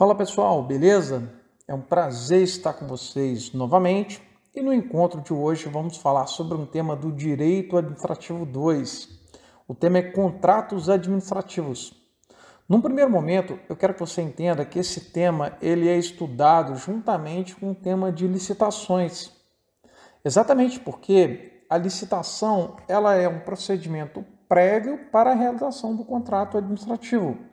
Fala pessoal, beleza? É um prazer estar com vocês novamente e no encontro de hoje vamos falar sobre um tema do Direito Administrativo 2. O tema é contratos administrativos. Num primeiro momento, eu quero que você entenda que esse tema ele é estudado juntamente com o tema de licitações. Exatamente porque a licitação ela é um procedimento prévio para a realização do contrato administrativo.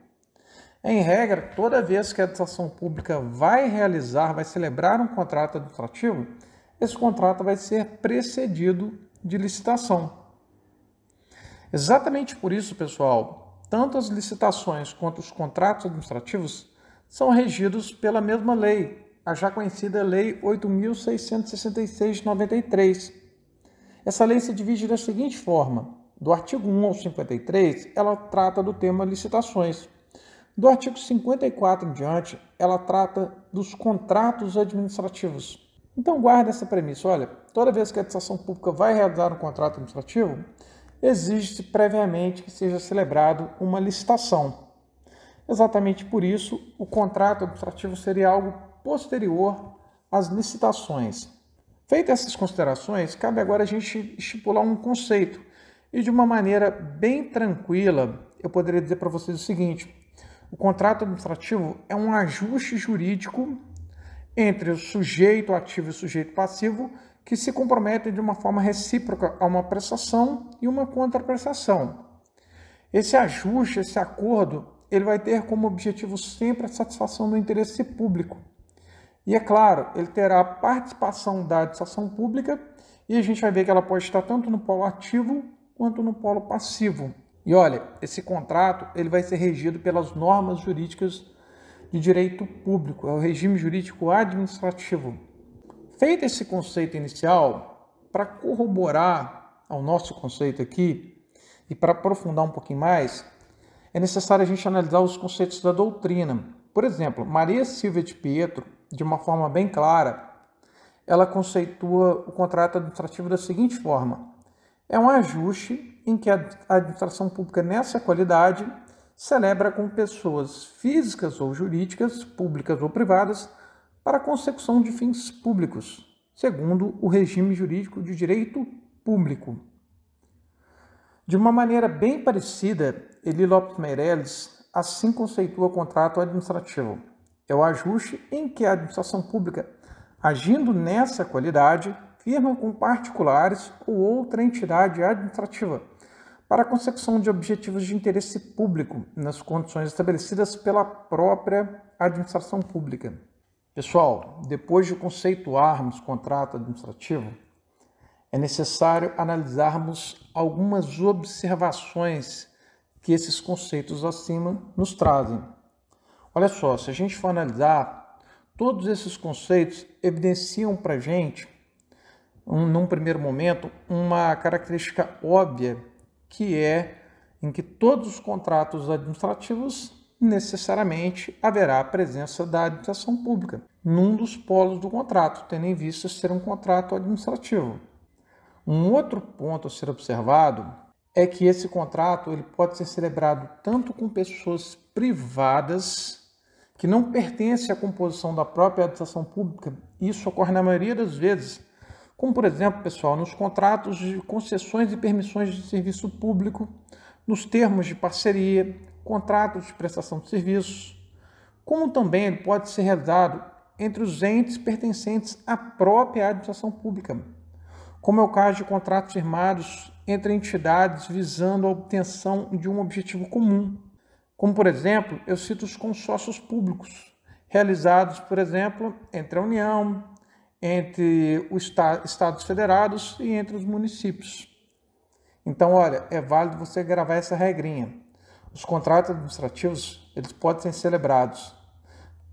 Em regra, toda vez que a administração pública vai realizar, vai celebrar um contrato administrativo, esse contrato vai ser precedido de licitação. Exatamente por isso, pessoal, tanto as licitações quanto os contratos administrativos são regidos pela mesma lei, a já conhecida Lei 8.666 de 93. Essa lei se divide da seguinte forma: do artigo 1 ao 53, ela trata do tema licitações. Do artigo 54 em diante, ela trata dos contratos administrativos. Então guarda essa premissa, olha, toda vez que a administração pública vai realizar um contrato administrativo, existe previamente que seja celebrado uma licitação. Exatamente por isso, o contrato administrativo seria algo posterior às licitações. Feitas essas considerações, cabe agora a gente estipular um conceito. E de uma maneira bem tranquila, eu poderia dizer para vocês o seguinte: o contrato administrativo é um ajuste jurídico entre o sujeito ativo e o sujeito passivo que se comprometem de uma forma recíproca a uma prestação e uma contraprestação. Esse ajuste, esse acordo, ele vai ter como objetivo sempre a satisfação do interesse público. E é claro, ele terá a participação da administração pública e a gente vai ver que ela pode estar tanto no polo ativo quanto no polo passivo. E olha, esse contrato ele vai ser regido pelas normas jurídicas de direito público, é o regime jurídico administrativo. Feito esse conceito inicial, para corroborar ao nosso conceito aqui e para aprofundar um pouquinho mais, é necessário a gente analisar os conceitos da doutrina. Por exemplo, Maria Silvia de Pietro, de uma forma bem clara, ela conceitua o contrato administrativo da seguinte forma: é um ajuste em que a administração pública, nessa qualidade, celebra com pessoas físicas ou jurídicas, públicas ou privadas, para a consecução de fins públicos, segundo o regime jurídico de direito público. De uma maneira bem parecida, Eli Lopes Meirelles assim conceitua o contrato administrativo. É o ajuste em que a administração pública, agindo nessa qualidade, firma com particulares ou outra entidade administrativa para a consecução de objetivos de interesse público nas condições estabelecidas pela própria administração pública. Pessoal, depois de conceituarmos contrato administrativo, é necessário analisarmos algumas observações que esses conceitos acima nos trazem. Olha só, se a gente for analisar, todos esses conceitos evidenciam para a gente um, num primeiro momento, uma característica óbvia, que é em que todos os contratos administrativos necessariamente haverá a presença da administração pública num dos polos do contrato, tendo em vista ser um contrato administrativo. Um outro ponto a ser observado é que esse contrato ele pode ser celebrado tanto com pessoas privadas que não pertencem à composição da própria administração pública. Isso ocorre na maioria das vezes como, por exemplo, pessoal, nos contratos de concessões e permissões de serviço público, nos termos de parceria, contratos de prestação de serviços, como também ele pode ser realizado entre os entes pertencentes à própria administração pública, como é o caso de contratos firmados entre entidades visando a obtenção de um objetivo comum, como, por exemplo, eu cito os consórcios públicos, realizados, por exemplo, entre a União, entre os estados federados e entre os municípios. Então, olha, é válido você gravar essa regrinha. Os contratos administrativos, eles podem ser celebrados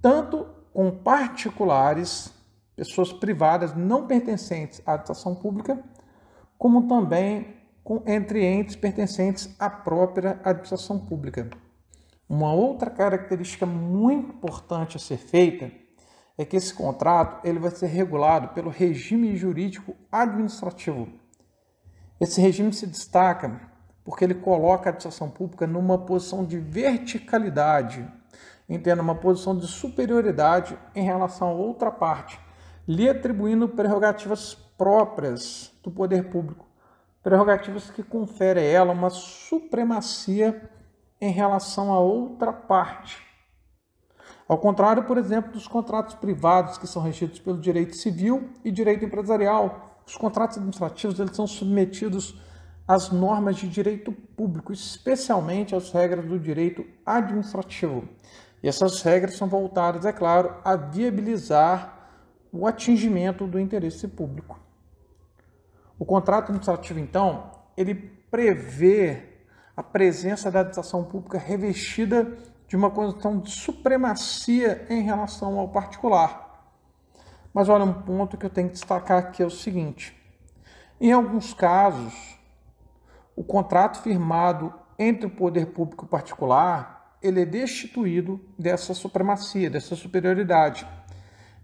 tanto com particulares, pessoas privadas não pertencentes à administração pública, como também com, entre entes pertencentes à própria administração pública. Uma outra característica muito importante a ser feita é que esse contrato ele vai ser regulado pelo regime jurídico administrativo. Esse regime se destaca porque ele coloca a administração pública numa posição de verticalidade. em tendo uma posição de superioridade em relação a outra parte, lhe atribuindo prerrogativas próprias do poder público, prerrogativas que conferem a ela uma supremacia em relação a outra parte. Ao contrário, por exemplo, dos contratos privados que são regidos pelo direito civil e direito empresarial, os contratos administrativos eles são submetidos às normas de direito público, especialmente às regras do direito administrativo. E essas regras são voltadas, é claro, a viabilizar o atingimento do interesse público. O contrato administrativo, então, ele prevê a presença da administração pública revestida de uma condição de supremacia em relação ao particular. Mas olha, um ponto que eu tenho que destacar aqui é o seguinte: em alguns casos, o contrato firmado entre o poder público e o particular, ele é destituído dessa supremacia, dessa superioridade.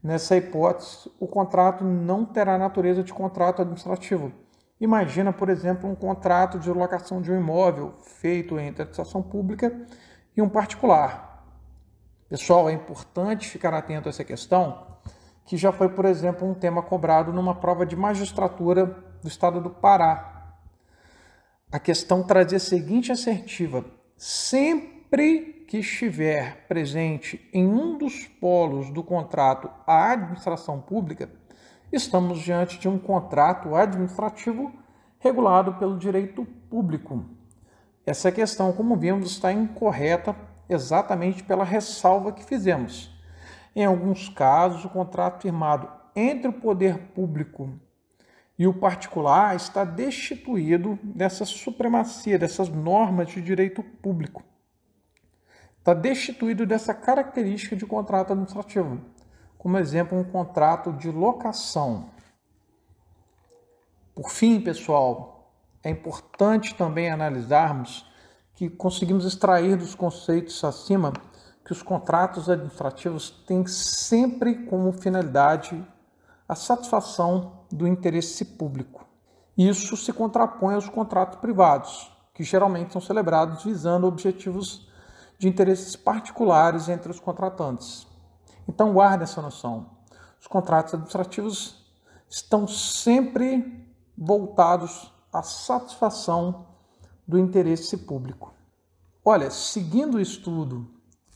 Nessa hipótese, o contrato não terá natureza de contrato administrativo. Imagina, por exemplo, um contrato de locação de um imóvel feito entre a administração pública e um particular. Pessoal, é importante ficar atento a essa questão, que já foi, por exemplo, um tema cobrado numa prova de magistratura do estado do Pará. A questão trazia a seguinte assertiva: sempre que estiver presente em um dos polos do contrato a administração pública, estamos diante de um contrato administrativo regulado pelo direito público. Essa questão, como vimos, está incorreta exatamente pela ressalva que fizemos. Em alguns casos, o contrato firmado entre o poder público e o particular está destituído dessa supremacia, dessas normas de direito público. Está destituído dessa característica de contrato administrativo. Como exemplo, um contrato de locação. Por fim, pessoal, é importante também analisarmos que conseguimos extrair dos conceitos acima que os contratos administrativos têm sempre como finalidade a satisfação do interesse público. Isso se contrapõe aos contratos privados, que geralmente são celebrados visando objetivos de interesses particulares entre os contratantes. Então, guarde essa noção. Os contratos administrativos estão sempre voltados a satisfação do interesse público. Olha, seguindo o estudo,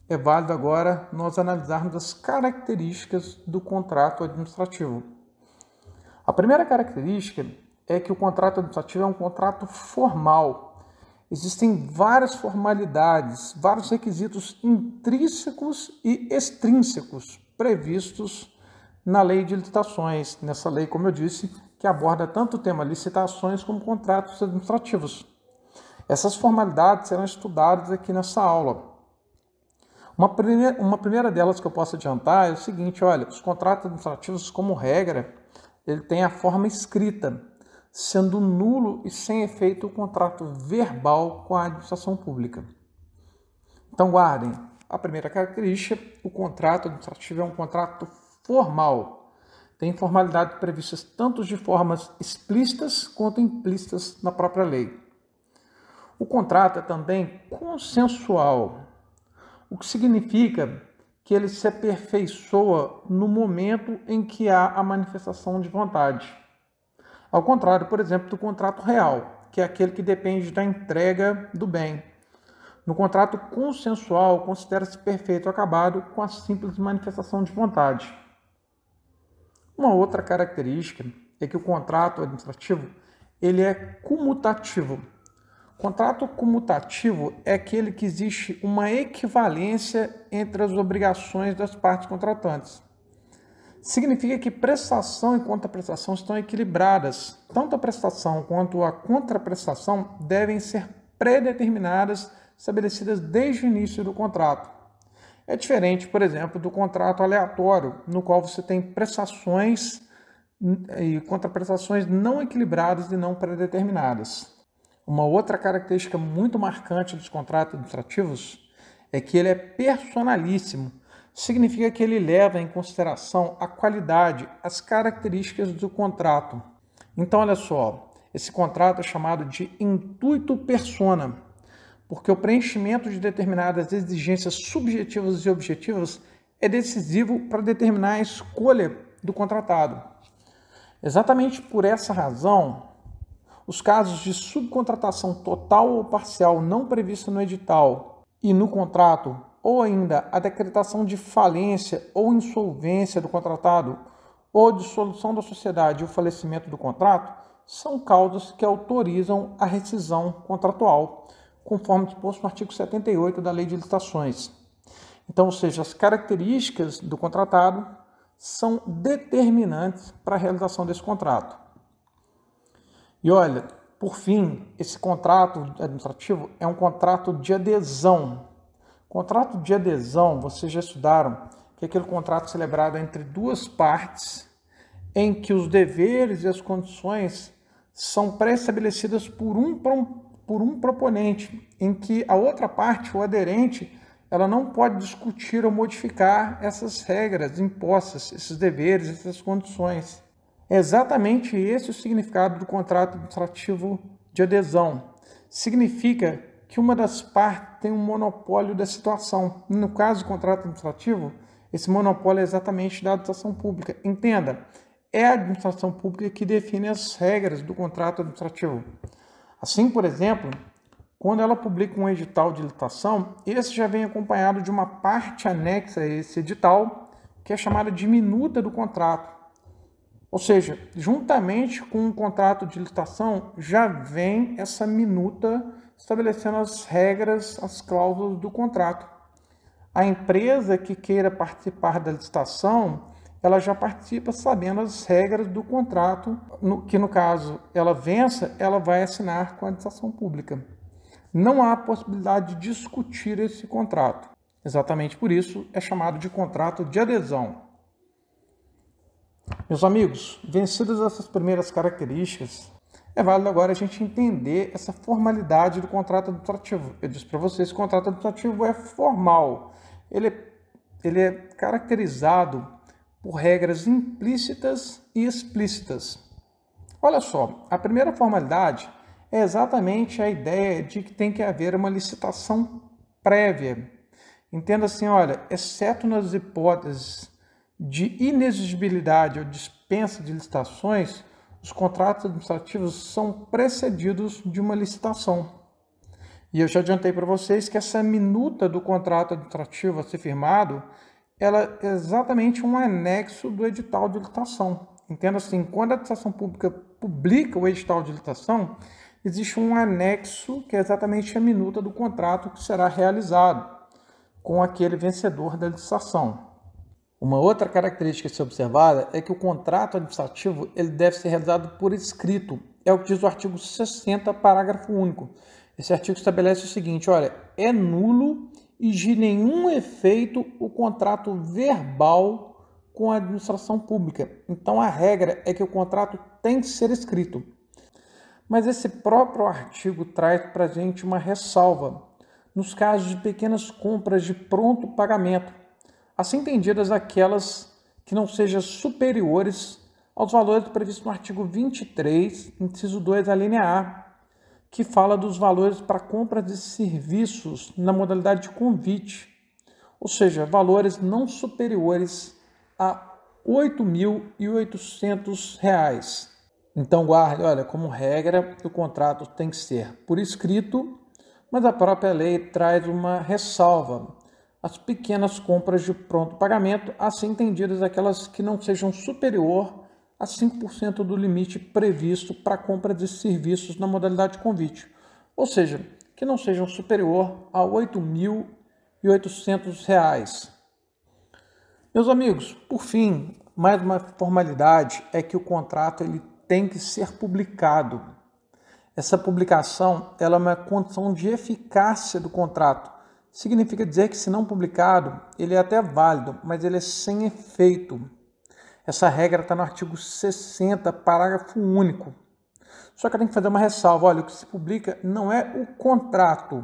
é válido agora nós analisarmos as características do contrato administrativo. A primeira característica é que o contrato administrativo é um contrato formal. Existem várias formalidades, vários requisitos intrínsecos e extrínsecos previstos na lei de licitações. Nessa lei, como eu disse, que aborda tanto o tema licitações como contratos administrativos. Essas formalidades serão estudadas aqui nessa aula. Uma primeira, uma primeira delas que eu posso adiantar é o seguinte, olha, os contratos administrativos, como regra, ele tem a forma escrita, sendo nulo e sem efeito o contrato verbal com a administração pública. Então guardem, a primeira característica, o contrato administrativo é um contrato formal, tem formalidades previstas tanto de formas explícitas quanto implícitas na própria lei. O contrato é também consensual, o que significa que ele se aperfeiçoa no momento em que há a manifestação de vontade. Ao contrário, por exemplo, do contrato real, que é aquele que depende da entrega do bem. No contrato consensual, considera-se perfeito acabado com a simples manifestação de vontade. Uma outra característica é que o contrato administrativo ele é comutativo. Contrato comutativo é aquele que existe uma equivalência entre as obrigações das partes contratantes. Significa que prestação e contraprestação estão equilibradas. Tanto a prestação quanto a contraprestação devem ser predeterminadas, estabelecidas desde o início do contrato. É diferente, por exemplo, do contrato aleatório, no qual você tem prestações e contraprestações não equilibradas e não predeterminadas. Uma outra característica muito marcante dos contratos administrativos é que ele é personalíssimo. Significa que ele leva em consideração a qualidade, as características do contrato. Então, olha só, esse contrato é chamado de intuito persona porque o preenchimento de determinadas exigências subjetivas e objetivas é decisivo para determinar a escolha do contratado. Exatamente por essa razão, os casos de subcontratação total ou parcial não prevista no edital e no contrato, ou ainda a decretação de falência ou insolvência do contratado, ou dissolução da sociedade e o falecimento do contrato, são causas que autorizam a rescisão contratual, conforme disposto no artigo 78 da Lei de Licitações. Então, ou seja, as características do contratado são determinantes para a realização desse contrato. E olha, por fim, esse contrato administrativo é um contrato de adesão. Contrato de adesão, vocês já estudaram, que é aquele contrato celebrado entre duas partes em que os deveres e as condições são pré-estabelecidas por um, por um proponente, em que a outra parte, o aderente, ela não pode discutir ou modificar essas regras impostas, esses deveres, essas condições. É exatamente esse o significado do contrato administrativo de adesão. Significa que uma das partes tem um monopólio da situação. No caso do contrato administrativo, esse monopólio é exatamente da administração pública. Entenda, é a administração pública que define as regras do contrato administrativo. Assim, por exemplo, quando ela publica um edital de licitação, esse já vem acompanhado de uma parte anexa a esse edital, que é chamada de minuta do contrato. Ou seja, juntamente com o contrato de licitação, já vem essa minuta estabelecendo as regras, as cláusulas do contrato. A empresa que queira participar da licitação, ela já participa sabendo as regras do contrato, no, que no caso ela vença, ela vai assinar com a administração pública. Não há possibilidade de discutir esse contrato. Exatamente por isso é chamado de contrato de adesão. Meus amigos, vencidas essas primeiras características, é válido agora a gente entender essa formalidade do contrato administrativo. Eu disse para vocês que o contrato administrativo é formal. Ele é, ele é caracterizado por regras implícitas e explícitas. Olha só, a primeira formalidade é exatamente a ideia de que tem que haver uma licitação prévia. Entenda assim, olha, exceto nas hipóteses de inexigibilidade ou dispensa de licitações, os contratos administrativos são precedidos de uma licitação. E eu já adiantei para vocês que essa minuta do contrato administrativo a ser firmado ela é exatamente um anexo do edital de licitação. Entenda assim, quando a administração pública publica o edital de licitação, existe um anexo que é exatamente a minuta do contrato que será realizado com aquele vencedor da licitação. Uma outra característica a ser observada é que o contrato administrativo ele deve ser realizado por escrito. É o que diz o artigo 60, parágrafo único. Esse artigo estabelece o seguinte: olha, é nulo e de nenhum efeito o contrato verbal com a administração pública. Então a regra é que o contrato tem que ser escrito. Mas esse próprio artigo traz para a gente uma ressalva nos casos de pequenas compras de pronto pagamento, assim entendidas aquelas que não sejam superiores aos valores previstos no artigo 23, inciso 2, a linha A, que fala dos valores para compra de serviços na modalidade de convite, ou seja, valores não superiores a R$ 8.800. Então, guarde, olha, como regra, o contrato tem que ser por escrito, mas a própria lei traz uma ressalva. As pequenas compras de pronto pagamento, assim entendidas aquelas que não sejam superior a 5% do limite previsto para compra de serviços na modalidade de convite, ou seja, que não sejam superior a R$ 8.800. Meus amigos, por fim, mais uma formalidade é que o contrato ele tem que ser publicado. Essa publicação ela é uma condição de eficácia do contrato. Significa dizer que, se não publicado, ele é até válido, mas ele é sem efeito. Essa regra está no artigo 60, parágrafo único. Só que eu tenho que fazer uma ressalva: olha, o que se publica não é o contrato,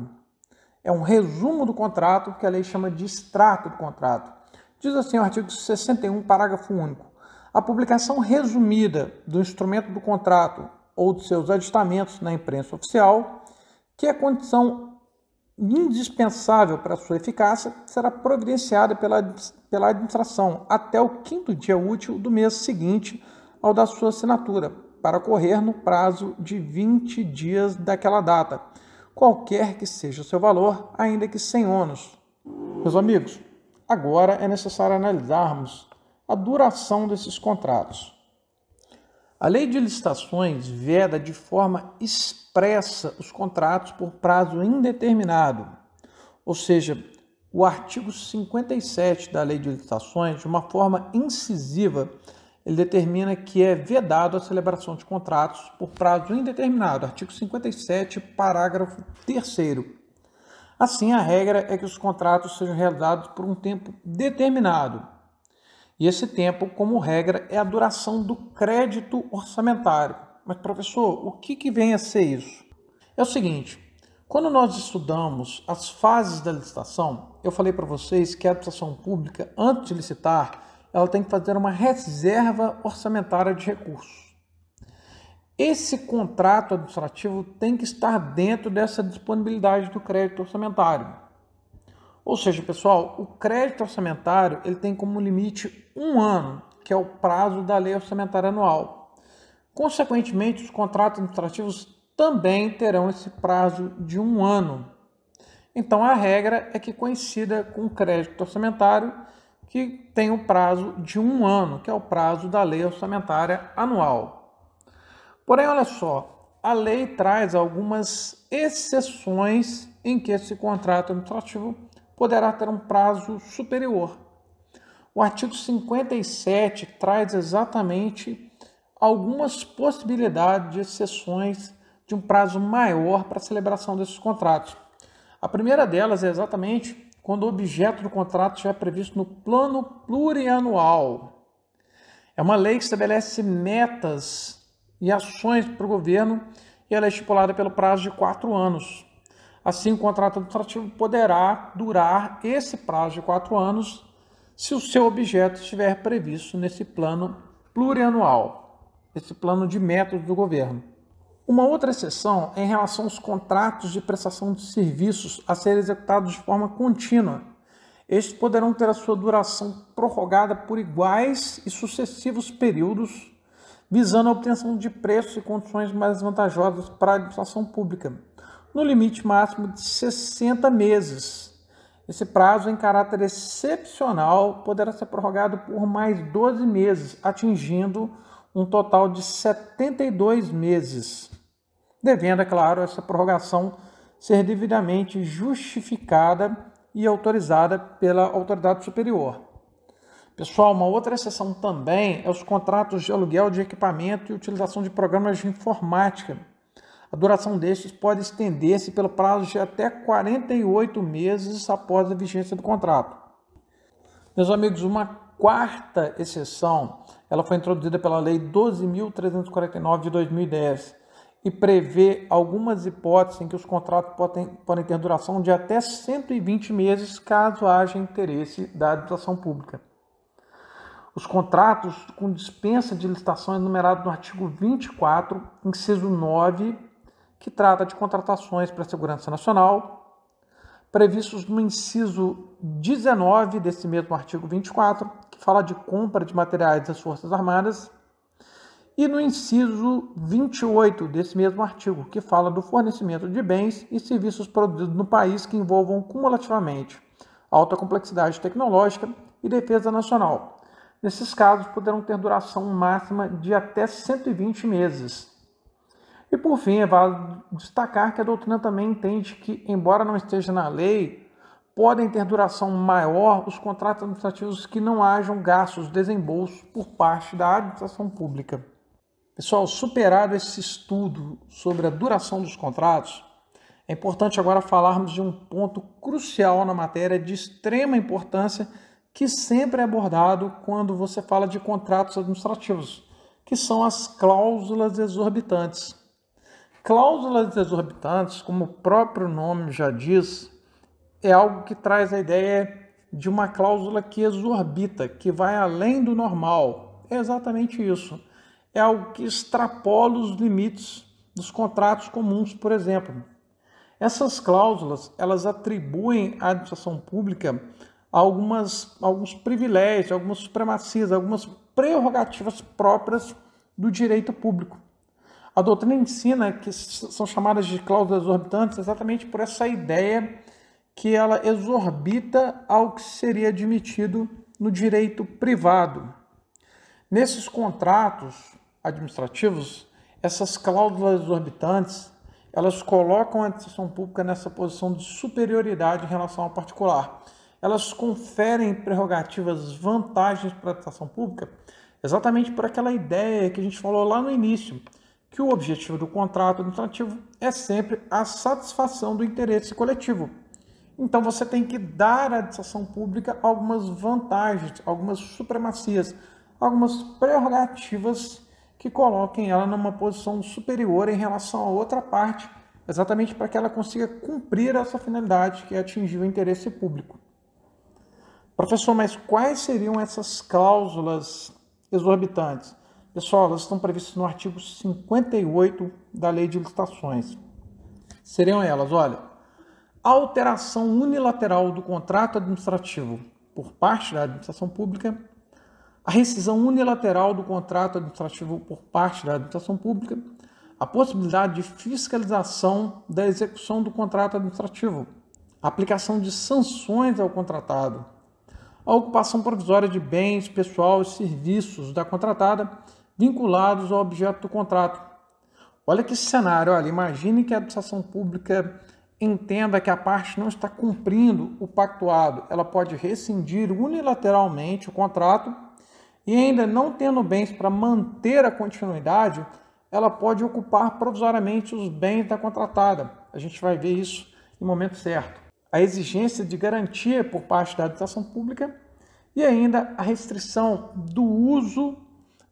é um resumo do contrato que a lei chama de extrato do contrato. Diz assim o artigo 61, parágrafo único. A publicação resumida do instrumento do contrato ou de seus aditamentos na imprensa oficial, que é condição indispensável para sua eficácia será providenciada pela, pela administração até o quinto dia útil do mês seguinte ao da sua assinatura, para ocorrer no prazo de 20 dias daquela data, qualquer que seja o seu valor, ainda que sem ônus. Meus amigos, agora é necessário analisarmos a duração desses contratos. A lei de licitações veda de forma expressa os contratos por prazo indeterminado, ou seja, o artigo 57 da lei de licitações, de uma forma incisiva, ele determina que é vedado a celebração de contratos por prazo indeterminado, artigo 57, parágrafo 3 Assim, a regra é que os contratos sejam realizados por um tempo determinado, e esse tempo, como regra, é a duração do crédito orçamentário. Mas, professor, o que, que vem a ser isso? É o seguinte: quando nós estudamos as fases da licitação, eu falei para vocês que a administração pública, antes de licitar, ela tem que fazer uma reserva orçamentária de recursos. Esse contrato administrativo tem que estar dentro dessa disponibilidade do crédito orçamentário. Ou seja, pessoal, o crédito orçamentário ele tem como limite um ano, que é o prazo da lei orçamentária anual. Consequentemente, os contratos administrativos também terão esse prazo de um ano. Então, a regra é que coincida com o crédito orçamentário, que tem o prazo de um ano, que é o prazo da lei orçamentária anual. Porém, olha só, a lei traz algumas exceções em que esse contrato administrativo poderá ter um prazo superior. O artigo 57 traz exatamente algumas possibilidades de exceções de um prazo maior para a celebração desses contratos. A primeira delas é exatamente quando o objeto do contrato já é previsto no plano plurianual. É uma lei que estabelece metas e ações para o governo e ela é estipulada pelo prazo de quatro anos. Assim, o contrato administrativo poderá durar esse prazo de quatro anos se o seu objeto estiver previsto nesse plano plurianual, esse plano de métodos do governo. Uma outra exceção é em relação aos contratos de prestação de serviços a serem executados de forma contínua. Estes poderão ter a sua duração prorrogada por iguais e sucessivos períodos, visando a obtenção de preços e condições mais vantajosas para a administração pública no limite máximo de 60 meses. Esse prazo, em caráter excepcional, poderá ser prorrogado por mais 12 meses, atingindo um total de 72 meses, devendo, é claro, essa prorrogação ser devidamente justificada e autorizada pela autoridade superior. Pessoal, uma outra exceção também é os contratos de aluguel de equipamento e utilização de programas de informática a duração destes pode estender-se pelo prazo de até 48 meses após a vigência do contrato. Meus amigos, uma quarta exceção, ela foi introduzida pela Lei 12.349 de 2010 e prevê algumas hipóteses em que os contratos podem, podem ter duração de até 120 meses, caso haja interesse da administração pública. Os contratos com dispensa de licitação enumerados no artigo 24, inciso 9 que trata de contratações para a segurança nacional, previstos no inciso 19 desse mesmo artigo 24, que fala de compra de materiais das Forças Armadas, e no inciso 28 desse mesmo artigo, que fala do fornecimento de bens e serviços produzidos no país que envolvam cumulativamente alta complexidade tecnológica e defesa nacional. Nesses casos, poderão ter duração máxima de até 120 meses, e por fim, é válido destacar que a doutrina também entende que, embora não esteja na lei, podem ter duração maior os contratos administrativos que não hajam gastos desembolsos por parte da administração pública. Pessoal, superado esse estudo sobre a duração dos contratos, é importante agora falarmos de um ponto crucial na matéria de extrema importância que sempre é abordado quando você fala de contratos administrativos, que são as cláusulas exorbitantes. Cláusulas exorbitantes, como o próprio nome já diz, é algo que traz a ideia de uma cláusula que exorbita, que vai além do normal. É exatamente isso. É algo que extrapola os limites dos contratos comuns, por exemplo. Essas cláusulas, elas atribuem à administração pública algumas, alguns privilégios, algumas supremacias, algumas prerrogativas próprias do direito público. A doutrina ensina que são chamadas de cláusulas exorbitantes exatamente por essa ideia que ela exorbita ao que seria admitido no direito privado. Nesses contratos administrativos, essas cláusulas exorbitantes, elas colocam a administração pública nessa posição de superioridade em relação ao particular. Elas conferem prerrogativas, vantagens para a administração pública, exatamente por aquela ideia que a gente falou lá no início, que o objetivo do contrato administrativo é sempre a satisfação do interesse coletivo. Então você tem que dar à administração pública algumas vantagens, algumas supremacias, algumas prerrogativas que coloquem ela numa posição superior em relação a outra parte, exatamente para que ela consiga cumprir essa finalidade que é atingir o interesse público. Professor, mas quais seriam essas cláusulas exorbitantes? Pessoal, elas estão previstas no artigo 58 da Lei de Licitações. Seriam elas, olha, alteração unilateral do contrato administrativo por parte da administração pública, a rescisão unilateral do contrato administrativo por parte da administração pública, a possibilidade de fiscalização da execução do contrato administrativo, a aplicação de sanções ao contratado, a ocupação provisória de bens, pessoal e serviços da contratada vinculados ao objeto do contrato. Olha que cenário, olha, imagine que a administração pública entenda que a parte não está cumprindo o pactuado. Ela pode rescindir unilateralmente o contrato e ainda não tendo bens para manter a continuidade, ela pode ocupar provisoriamente os bens da contratada. A gente vai ver isso no momento certo. A exigência de garantia por parte da administração pública e ainda a restrição do uso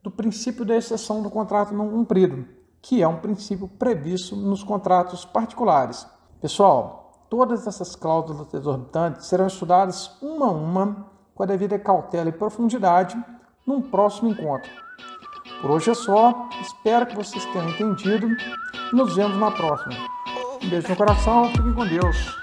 do princípio da exceção do contrato não cumprido, que é um princípio previsto nos contratos particulares. Pessoal, todas essas cláusulas exorbitantes serão estudadas uma a uma com a devida cautela e profundidade num próximo encontro. Por hoje é só, espero que vocês tenham entendido nos vemos na próxima. Um beijo no coração, fiquem com Deus.